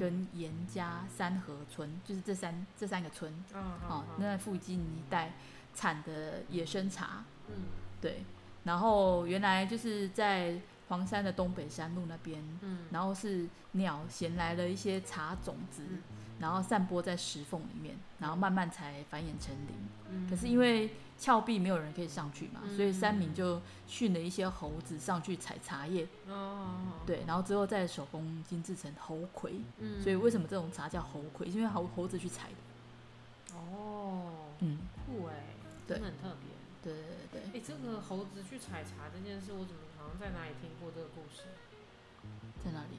跟严家三河村，就是这三这三个村，哦，哦，那附近一带产的野生茶，嗯，对，然后原来就是在黄山的东北山路那边，嗯，然后是鸟衔来了一些茶种子，嗯，然后散播在石缝里面，然后慢慢才繁衍成林，嗯，可是因为峭壁没有人可以上去嘛，嗯、所以山民就训了一些猴子上去采茶叶。哦。对，然后之后再手工精制成猴魁。嗯。所以为什么这种茶叫猴魁？因为猴猴子去采的。哦。嗯。酷哎，真的很特别。对对对。哎、欸，这个猴子去采茶这件事，我怎么好像在哪里听过这个故事？在哪里？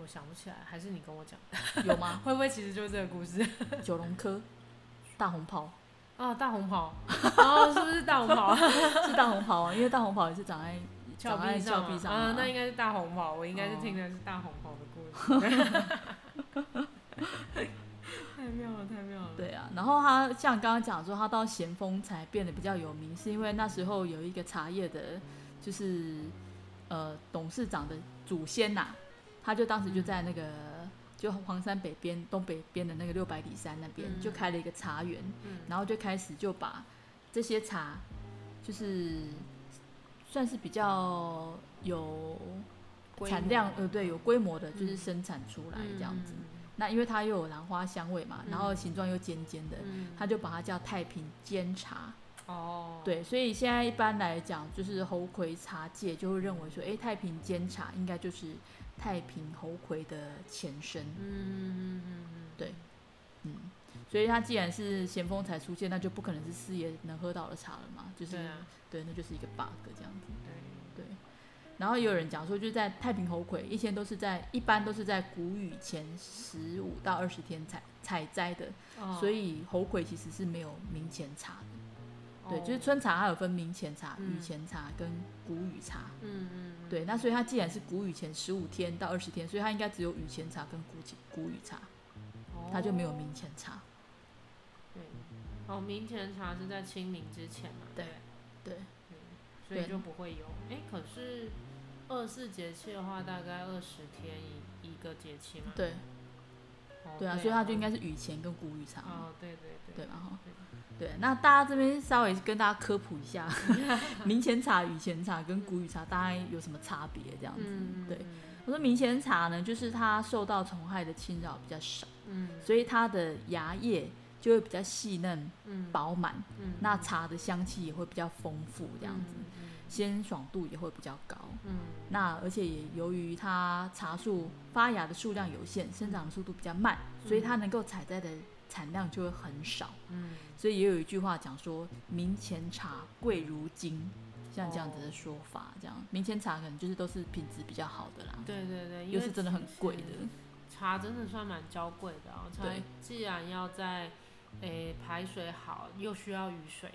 我想不起来，还是你跟我讲？有吗？会不会其实就是这个故事？九龙科，大红袍。啊，大红袍，哦，是不是大红袍？是大红袍啊，因为大红袍也是长在峭壁上，上啊，那应该是大红袍，我应该是听的是大红袍的故事。哦太妙了，太妙了。对啊，然后他像刚刚讲说，他到咸丰才变得比较有名，是因为那时候有一个茶叶的，就是呃董事长的祖先呐、啊，他就当时就在那个、嗯、就黄山北边东北边的那个六百里山那边、嗯、就开了一个茶园，嗯、然后就开始就把这些茶，就是算是比较有产量，呃对，有规模的，就是生产出来这样子。嗯那因为它又有兰花香味嘛，然后形状又尖尖的，嗯、他就把它叫太平煎茶。哦，对，所以现在一般来讲，就是猴魁茶界就会认为说，哎，太平煎茶应该就是太平猴魁的前身。嗯嗯嗯嗯，对，嗯，所以他既然是咸丰才出现，那就不可能是四爷能喝到的茶了嘛，就是对，啊、对，那就是一个 bug 这样子。对对。然后也有人讲说，就是在太平猴魁，以前都是在一般都是在谷雨前十五到二十天采采摘的，哦、所以猴魁其实是没有明前茶的。哦、对，就是春茶它有分明前茶、雨、嗯、前茶跟谷雨茶。嗯嗯。对，那所以它既然是谷雨前十五天到二十天，所以它应该只有雨前茶跟谷谷雨茶，它就没有明前茶。对。哦，明前茶是在清明之前嘛？对。对。所以就不会有。哎，可是。二十四节气的话，大概二十天一一个节气嘛。对。对啊，所以它就应该是雨前跟谷雨茶。哦，对对对。对，然后。对，那大家这边稍微跟大家科普一下，明前茶、雨前茶跟谷雨茶大概有什么差别？这样子。对。我说明前茶呢，就是它受到虫害的侵扰比较少，嗯，所以它的芽叶就会比较细嫩、饱满，嗯，那茶的香气也会比较丰富，这样子。鲜爽度也会比较高，嗯，那而且也由于它茶树发芽的数量有限，生长的速度比较慢，嗯、所以它能够采摘的产量就会很少，嗯，所以也有一句话讲说“明前茶贵如金”，像这样子的说法，这样。明前茶可能就是都是品质比较好的啦，对对对，又是真的很贵的，茶真的算蛮娇贵的啊，对，既然要在诶、欸、排水好，又需要雨水，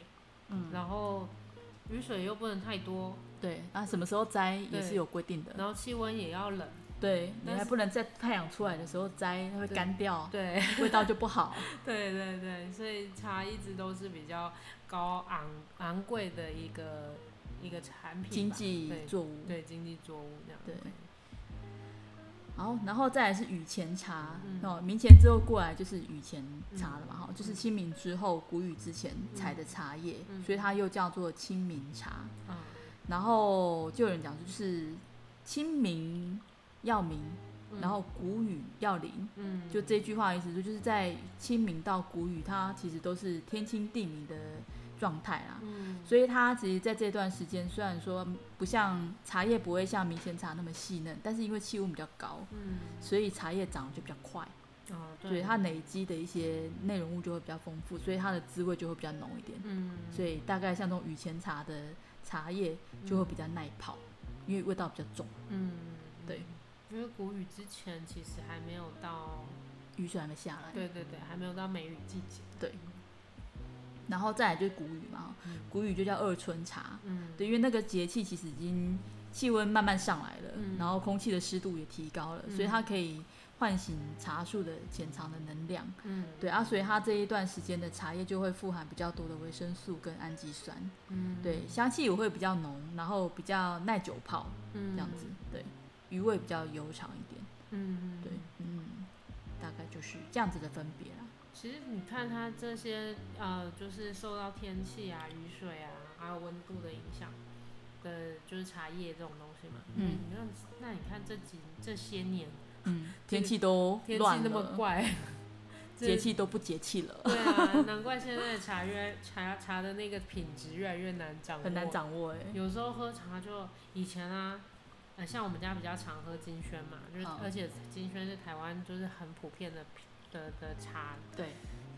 嗯，然后。雨水又不能太多，对，那什么时候摘也是有规定的。然后气温也要冷，对，你还不能在太阳出来的时候摘，它会干掉，对，味道就不好。对对对，所以茶一直都是比较高昂昂贵的一个一个产品，经济作物，对，经济作物这样。对。好，然后再来是雨前茶，哦、嗯，明前之后过来就是雨前茶了嘛，哈、嗯，就是清明之后谷雨之前采的茶叶，嗯、所以它又叫做清明茶。嗯、然后就有人讲，就是清明要明，然后谷雨要灵，嗯，就这句话的意思，就是在清明到谷雨，它其实都是天清地明的状态啦，嗯，所以它其实在这段时间，虽然说不像茶叶不会像明前茶那么细嫩，但是因为气温比较高，嗯，所以茶叶长得就比较快，哦，对，所以它累积的一些内容物就会比较丰富，所以它的滋味就会比较浓一点，嗯，所以大概像这种雨前茶的茶叶就会比较耐泡，因为味道比较重，嗯，对，因为谷雨之前其实还没有到雨水还没下来，对对对，还没有到梅雨季节，对。然后再来就是谷雨嘛，谷雨就叫二春茶，嗯，对，因为那个节气其实已经气温慢慢上来了，嗯、然后空气的湿度也提高了，嗯、所以它可以唤醒茶树的潜藏的能量，嗯，对啊，所以它这一段时间的茶叶就会富含比较多的维生素跟氨基酸，嗯，对，香气也会比较浓，然后比较耐久泡，嗯，这样子，对，余味比较悠长一点，嗯，对，嗯，大概就是这样子的分别啦。其实你看它这些呃，就是受到天气啊、雨水啊，还有温度的影响的，就是茶叶这种东西嘛。嗯。那那你看这几这些年，嗯，天气都天气那么怪，节气都不节气了。对啊，难怪现在的茶越茶茶的那个品质越来越难掌握，很难掌握哎。有时候喝茶就以前啊，呃，像我们家比较常喝金萱嘛，就是好而且金萱是台湾就是很普遍的。的的茶，对，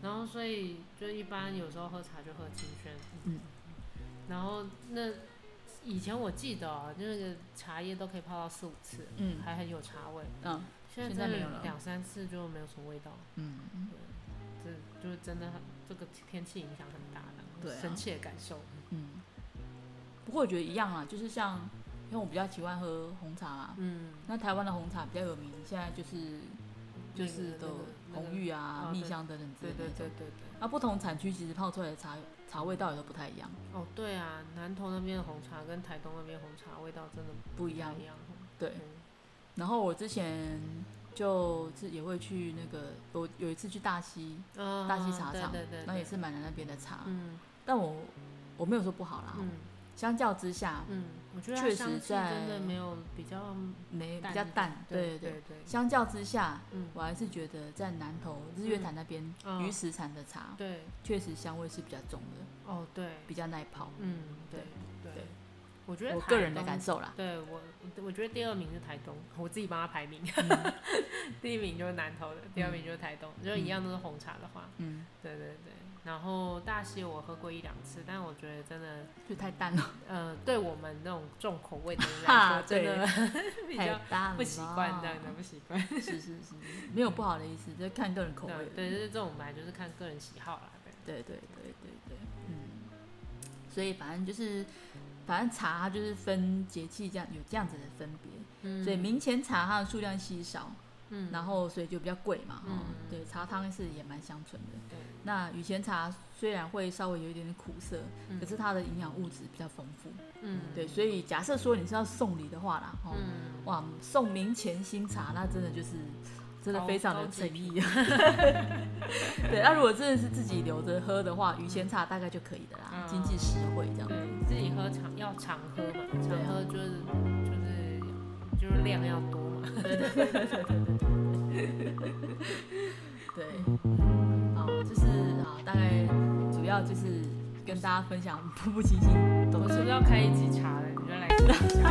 然后所以就一般有时候喝茶就喝金萱，嗯，然后那以前我记得哦，就那个茶叶都可以泡到四五次，嗯，还很有茶味，嗯，现在没有了，两三次就没有什么味道，嗯，对，这就是真的很这个天气影响很大的，对，深切感受，嗯，不过我觉得一样啊，就是像因为我比较喜欢喝红茶嘛。嗯。那台湾的红茶比较有名，现在就是就是的红玉啊、蜜香等等之类的。对对对对对。那不同产区其实泡出来的茶茶味道也都不太一样。哦，对啊，南投那边的红茶跟台东那边红茶味道真的不一样。一样。对。然后我之前就是也会去那个，我有一次去大溪，大溪茶厂，那也是买了那边的茶。嗯。但我我没有说不好啦。嗯。相较之下，嗯，我觉得确实在真的没有比较没比较淡，对对对。相较之下，嗯，我还是觉得在南投日月潭那边鱼池产的茶，对，确实香味是比较重的。哦，对，比较耐泡。嗯，对对。我觉得我个人的感受啦。对我，我觉得第二名是台东，我自己帮他排名。第一名就是南投的，第二名就是台东，就一样都是红茶的话，嗯，对对对。然后大溪我喝过一两次，但我觉得真的就太淡了。呃，对我们那种重口味的人 来说，真的 比较不习惯这样的，不习惯。是是是，没有不好的意思，就看个人口味。对，就是这种本来就是看个人喜好啦。对对对对对，嗯。所以反正就是，反正茶它就是分节气这样有这样子的分别。嗯所以明前茶它的数量稀少。嗯，然后所以就比较贵嘛，嗯，对，茶汤是也蛮香醇的。对，那雨前茶虽然会稍微有一点点苦涩，可是它的营养物质比较丰富。嗯，对，所以假设说你是要送礼的话啦，嗯，哇，送明前新茶，那真的就是真的非常的诚意。对，那如果真的是自己留着喝的话，雨前茶大概就可以的啦，经济实惠这样。对，自己喝常要常喝嘛，常喝就是就是就是量要多。对对对对对对，好，就是好，大概主要就是跟大家分享步步惊心。我是不是要开一集茶了？你就来听一下。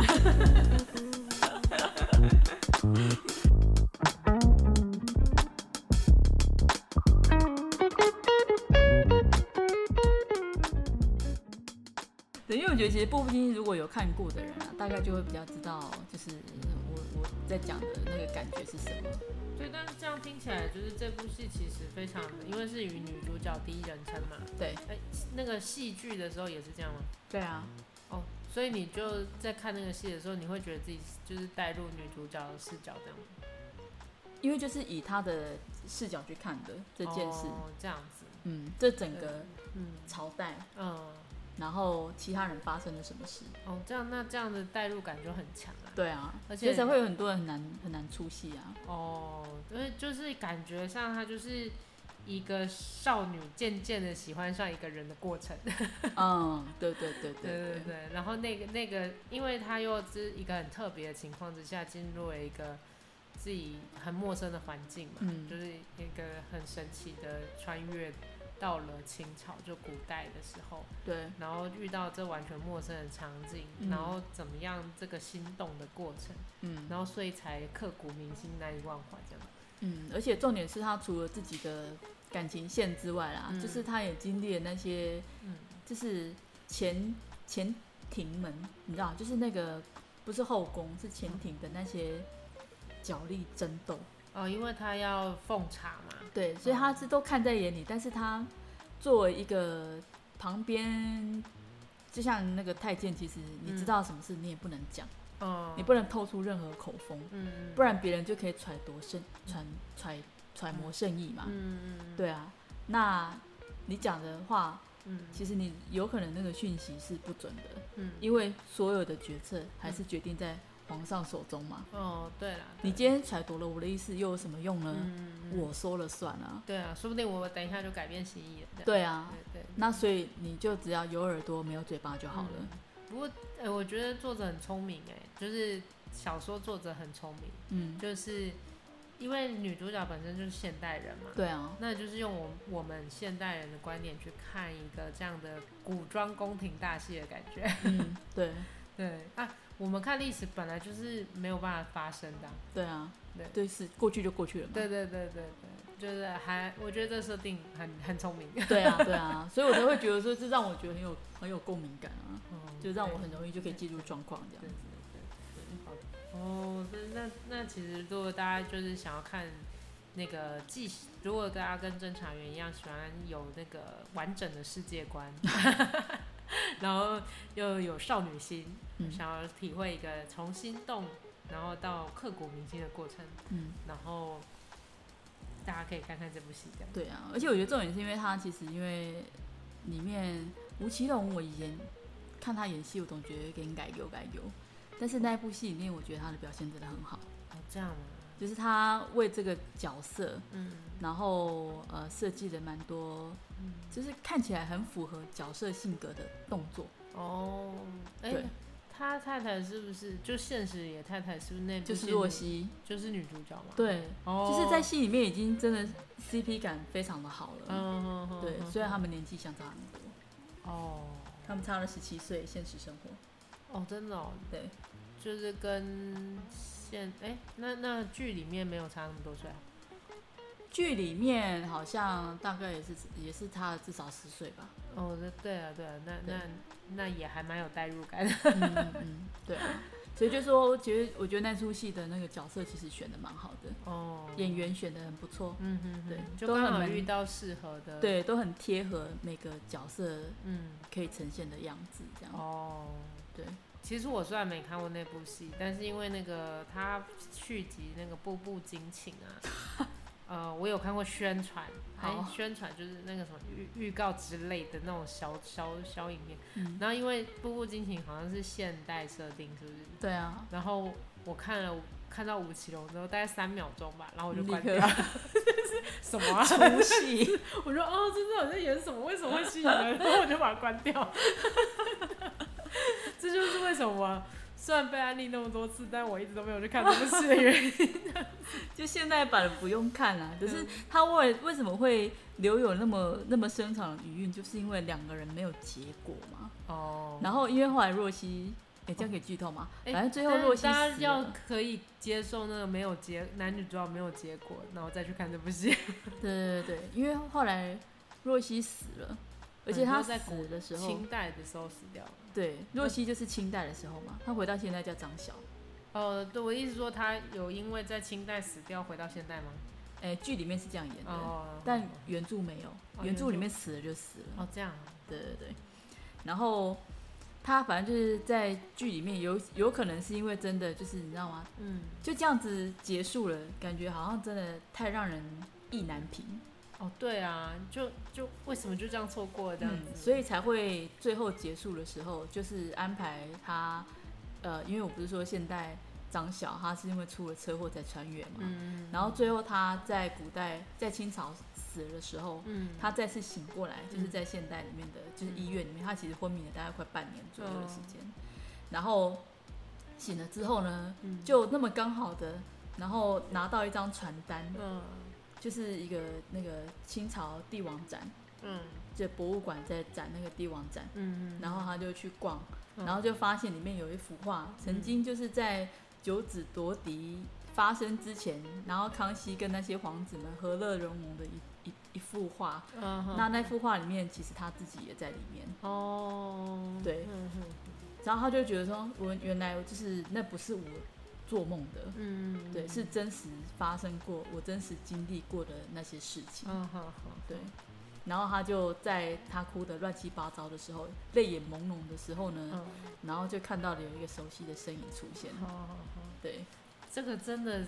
对，因为我觉得其实步步惊心如果有看过的人啊，大概就会比较知道，就是。在讲的那个感觉是什么？对，但是这样听起来，就是这部戏其实非常的，因为是以女主角第一人称嘛。对。哎，那个戏剧的时候也是这样吗？对啊。哦，所以你就在看那个戏的时候，你会觉得自己就是带入女主角的视角这样吗？因为就是以她的视角去看的这件事。哦，这样子。嗯，这整个嗯朝代嗯。然后其他人发生了什么事？哦，这样那这样的代入感就很强啊。对啊，而且才会有很多人很难很难出戏啊。哦，因为就是感觉像他就是一个少女渐渐的喜欢上一个人的过程。嗯，对对对对对对对。然后那个那个，因为他又是一个很特别的情况之下，进入了一个自己很陌生的环境嘛，嗯，就是一个很神奇的穿越。到了清朝，就古代的时候，对，然后遇到这完全陌生的场景，嗯、然后怎么样这个心动的过程，嗯，然后所以才刻骨铭心、难以忘怀这样。嗯，而且重点是他除了自己的感情线之外啦，嗯、就是他也经历了那些，嗯，就是前前庭门，你知道，就是那个不是后宫，是前庭的那些角力争斗。哦，因为他要奉茶嘛，对，所以他是都看在眼里。嗯、但是他作为一个旁边，就像那个太监，其实你知道什么事，你也不能讲，嗯、你不能透出任何口风，嗯、不然别人就可以揣度圣揣揣揣摩圣意嘛，嗯、对啊，那你讲的话，嗯、其实你有可能那个讯息是不准的，嗯、因为所有的决策还是决定在。皇上手中嘛。哦，对了，你今天揣度了我的意思，又有什么用呢？嗯、我说了算啊。对啊，说不定我等一下就改变心意了。对啊，对，对，对，那所以你就只要有耳朵没有嘴巴就好了。嗯、不过，哎、欸，我觉得作者很聪明，哎，就是小说作者很聪明。嗯，就是因为女主角本身就是现代人嘛。对啊。那就是用我我们现代人的观点去看一个这样的古装宫廷大戏的感觉。嗯，对 对啊。我们看历史本来就是没有办法发生的。对啊，对对是过去就过去了嘛。对对对对对，就是还我觉得这设定很很聪明。对啊 对啊，所以我才会觉得说，这让我觉得很有很有共鸣感啊，就让我很容易就可以进入状况这样子。好的。哦，那那那其实如果大家就是想要看那个既，如果大家跟侦查员一样喜欢有那个完整的世界观。然后又有少女心，嗯、想要体会一个从心动，然后到刻骨铭心的过程。嗯，然后大家可以看看这部戏。对啊，而且我觉得重点是因为他其实因为里面吴奇隆，我以前看他演戏，我总觉得有点改油改油，但是那部戏里面，我觉得他的表现真的很好。哦，这样吗？就是他为这个角色，嗯，然后呃设计了蛮多，嗯，就是看起来很符合角色性格的动作。哦，哎、欸，他太太是不是就现实里的太太？是不是那就是若曦，就是女主角嘛？对，哦，就是在戏里面已经真的 CP 感非常的好了。嗯嗯对，虽然他们年纪相差很多。哦，他们差了十七岁，现实生活。哦，真的哦。对，就是跟现。哎、欸，那那剧里面没有差那么多岁啊？剧里面好像大概也是也是差了至少十岁吧。哦，对对啊，对啊，那那那也还蛮有代入感的。嗯嗯，对啊。所以就说，其实我觉得那出戏的那个角色其实选的蛮好的。哦。演员选的很不错。嗯哼，对，就刚好遇到适合的。对，都很贴合每个角色，嗯，可以呈现的样子这样。哦，对。其实我虽然没看过那部戏，但是因为那个他续集那个《步步惊情》啊，呃，我有看过宣传，好，宣传就是那个什么预预告之类的那种小小小影片。嗯。然后因为《步步惊情》好像是现代设定，是不是？对啊。然后我看了看到吴奇隆之后，大概三秒钟吧，然后我就关掉。什么啊？出戏？我说哦，真的我在演什么？为什么会吸引人？然后我就把它关掉。这就是为什么，虽然被安利那么多次，但我一直都没有去看这部戏的原因。就现代版不用看啦，可是他为为什么会留有那么那么深长的余韵，就是因为两个人没有结果嘛。哦。然后因为后来若曦，哎，这样可以剧透吗？反正最后若曦。大家要可以接受那个没有结男女主角没有结果，然后再去看这部戏。对对对，因为后来若曦死了。而且他死的时候，清代的时候死掉了。对，若曦就是清代的时候嘛，他回到现在叫张晓。哦，对，我意思说他有因为在清代死掉回到现代吗？哎，剧里面是这样演的，哦、但原著没有，哦、原著里面死了就死了。哦，这样。对对对。然后他反正就是在剧里面有有可能是因为真的就是你知道吗？嗯。就这样子结束了，感觉好像真的太让人意难平。哦，对啊，就就为什么就这样错过了这样子，嗯，所以才会最后结束的时候，就是安排他，呃，因为我不是说现代张小他是因为出了车祸才穿越嘛，嗯，然后最后他在古代在清朝死了的时候，嗯，他再次醒过来，就是在现代里面的，就是医院里面，他其实昏迷了大概快半年左右的时间，然后醒了之后呢，就那么刚好的，然后拿到一张传单，嗯。就是一个那个清朝帝王展，嗯，就博物馆在展那个帝王展，嗯嗯，然后他就去逛，然后就发现里面有一幅画，曾经就是在九子夺嫡发生之前，然后康熙跟那些皇子们和乐融融的一一一幅画，那那幅画里面其实他自己也在里面，哦，对，然后他就觉得说，我原来就是那不是我。做梦的，嗯，对，是真实发生过，我真实经历过的那些事情，嗯好好，对，然后他就在他哭得乱七八糟的时候，泪眼朦胧的时候呢，嗯，然后就看到了有一个熟悉的身影出现，好好好，对，这个真的。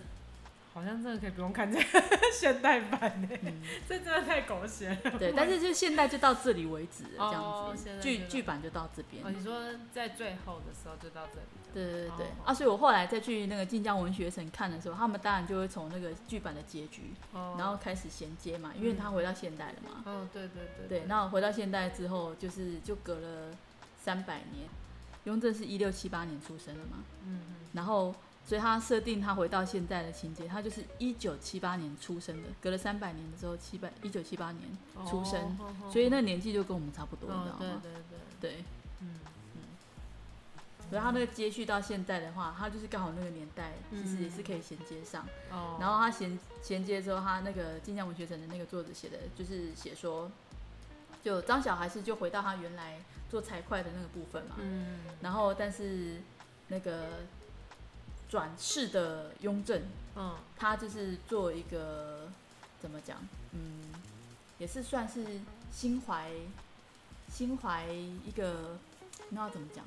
好像真的可以不用看这个 现代版呢，嗯、这真的太狗血了。对，但是就现代就到这里为止了，这样子。剧剧、哦、版就到这边。哦，你说在最后的时候就到这里。对对对，哦、啊，所以我后来再去那个晋江文学城看的时候，他们当然就会从那个剧版的结局，哦、然后开始衔接嘛，因为他回到现代了嘛。嗯、哦，对对对。对，那回到现代之后，就是就隔了三百年，雍正是一六七八年出生的嘛。嗯嗯。然后。所以他设定他回到现在的情节，他就是一九七八年出生的，隔了三百年的时候，七百一九七八年出生，所以那年纪就跟我们差不多，你知道吗？对对对对，嗯嗯。所以他那个接续到现在的话，他就是刚好那个年代，其实也是可以衔接上。哦。然后他衔衔接之后，他那个晋江文学城的那个作者写的，就是写说，就张小还是就回到他原来做财会的那个部分嘛。嗯。然后，但是那个。转世的雍正，嗯，他就是做一个怎么讲，嗯，也是算是心怀心怀一个，那要怎么讲？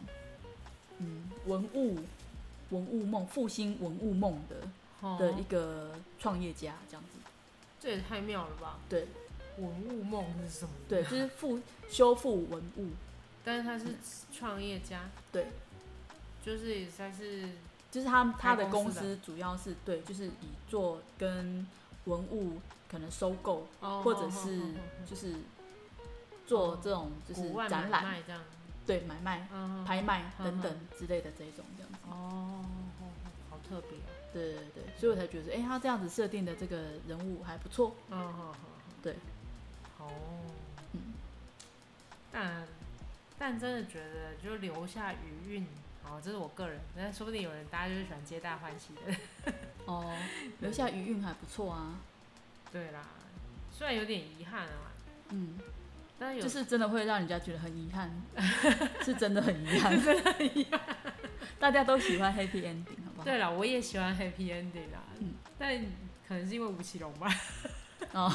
嗯，文物文物梦，复兴文物梦的、哦、的一个创业家，这样子。这也太妙了吧？对，文物梦是什么？对，就是复修复文物，但是他是创业家，嗯、对，就是也算是，就是他他的公司主要是对，就是以做跟文物可能收购，哦、或者是就是做这种就是展览这样，对，买卖、嗯、拍卖等等之类的这种这样子。哦，好特别、啊。对对对，所以我才觉得，哎、欸，他这样子设定的这个人物还不错。嗯好好，对。哦。嗯。但但真的觉得，就留下余韵，哦，这是我个人，那说不定有人大家就是喜欢皆大欢喜的。哦，留下余韵还不错啊。对啦，虽然有点遗憾啊。嗯。但有就是真的会让人家觉得很遗憾，是真的很遗憾，真的很遗憾。大家都喜欢 happy ending 好不好。对啦，我也喜欢 happy ending 啦，嗯，但可能是因为吴奇隆吧。哦。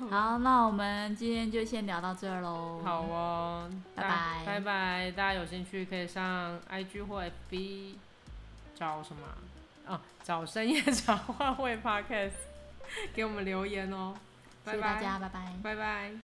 好，那我们今天就先聊到这儿喽。好哦，拜拜，拜拜。大家有兴趣可以上 IG 或 FB 找什么？哦，找深夜 茶话会 Podcast，给我们留言哦。谢谢大家，拜拜，拜拜。